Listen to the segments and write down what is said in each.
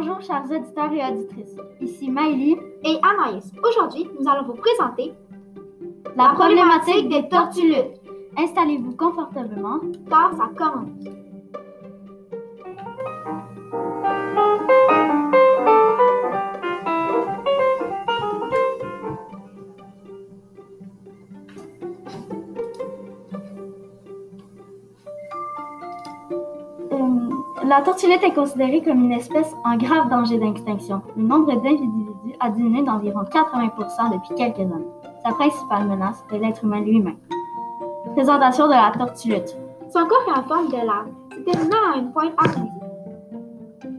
Bonjour chers auditeurs et auditrices. Ici Maëlie et Anaïs. Aujourd'hui, nous allons vous présenter la problématique des tortues. Installez-vous confortablement car ça commence. La tortulette est considérée comme une espèce en grave danger d'extinction. Le nombre d'individus a diminué d'environ 80% depuis quelques années. Sa principale menace est l'être humain lui-même. Présentation de la tortulette. Son corps est en forme de lame, se terminant à une pointe arrondie.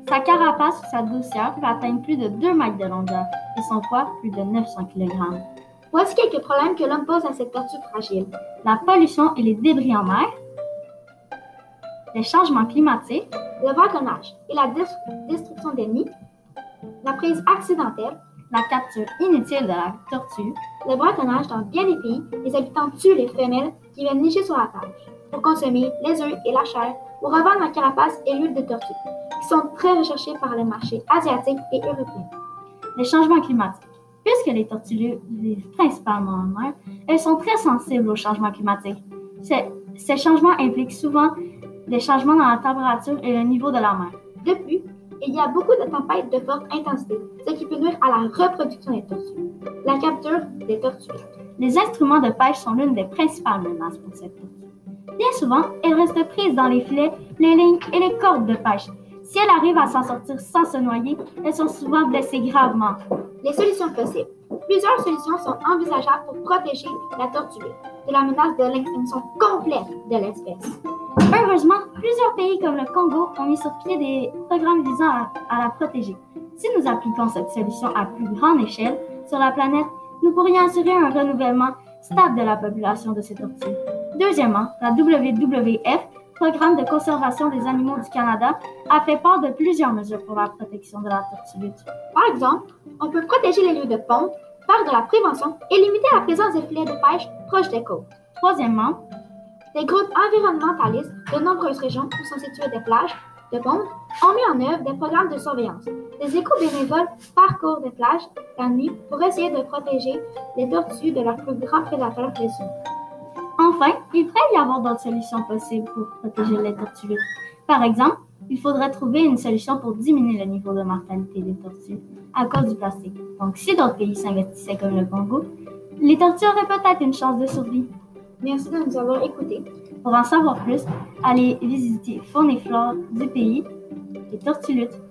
Sa carapace ou sa douceur peut atteindre plus de 2 mètres de longueur et son poids plus de 900 kg. Voici quelques problèmes que l'homme pose à cette tortue fragile. La pollution et les débris en mer, les changements climatiques, le braconnage et la destruction des nids, la prise accidentelle, la capture inutile de la tortue, le braconnage dans bien des pays, les habitants tuent les femelles qui viennent nicher sur la tâche pour consommer les œufs et la chair ou revendre la carapace et l'huile de tortue, qui sont très recherchés par les marchés asiatiques et européens. Les changements climatiques. Puisque les tortues vivent principalement en mer, elles sont très sensibles aux changements climatiques. Ces changements impliquent souvent des changements dans la température et le niveau de la mer. De plus, il y a beaucoup de tempêtes de forte intensité, ce qui peut nuire à la reproduction des tortues. La capture des tortues. Les instruments de pêche sont l'une des principales menaces pour cette tortue. Bien souvent, elles restent prises dans les filets, les lignes et les cordes de pêche. Si elles arrivent à s'en sortir sans se noyer, elles sont souvent blessées gravement. Les solutions possibles. Plusieurs solutions sont envisageables pour protéger la tortue de la menace de l'extinction complète de l'espèce. Heureusement, plusieurs pays comme le Congo ont mis sur pied des programmes visant à, la protéger. Si nous appliquons cette solution à plus grande échelle sur la planète, nous pourrions assurer un renouvellement stable de la population de ces tortues. Deuxièmement, la WWF, Programme de conservation des animaux du Canada, a fait part de plusieurs mesures pour la protection de la tortue. Par exemple, on peut protéger les lieux de ponte, faire de la prévention et limiter la présence des filets de pêche proches des côtes. Troisièmement, des groupes environnementalistes de nombreuses régions où sont situées des plages de ponte ont mis en œuvre des programmes de surveillance. Des éco-bénévoles parcourent des plages la nuit pour essayer de protéger les tortues de leurs plus grands prédateurs précieux. Enfin, il pourrait y avoir d'autres solutions possibles pour protéger les tortues. Par exemple, il faudrait trouver une solution pour diminuer le niveau de mortalité des tortues à cause du plastique. Donc, si d'autres pays s'investissaient comme le Congo, les tortues auraient peut-être une chance de survie. Merci de nous avoir écoutés. Pour en savoir plus, allez visiter Faune et Flore du pays, les tortues luttes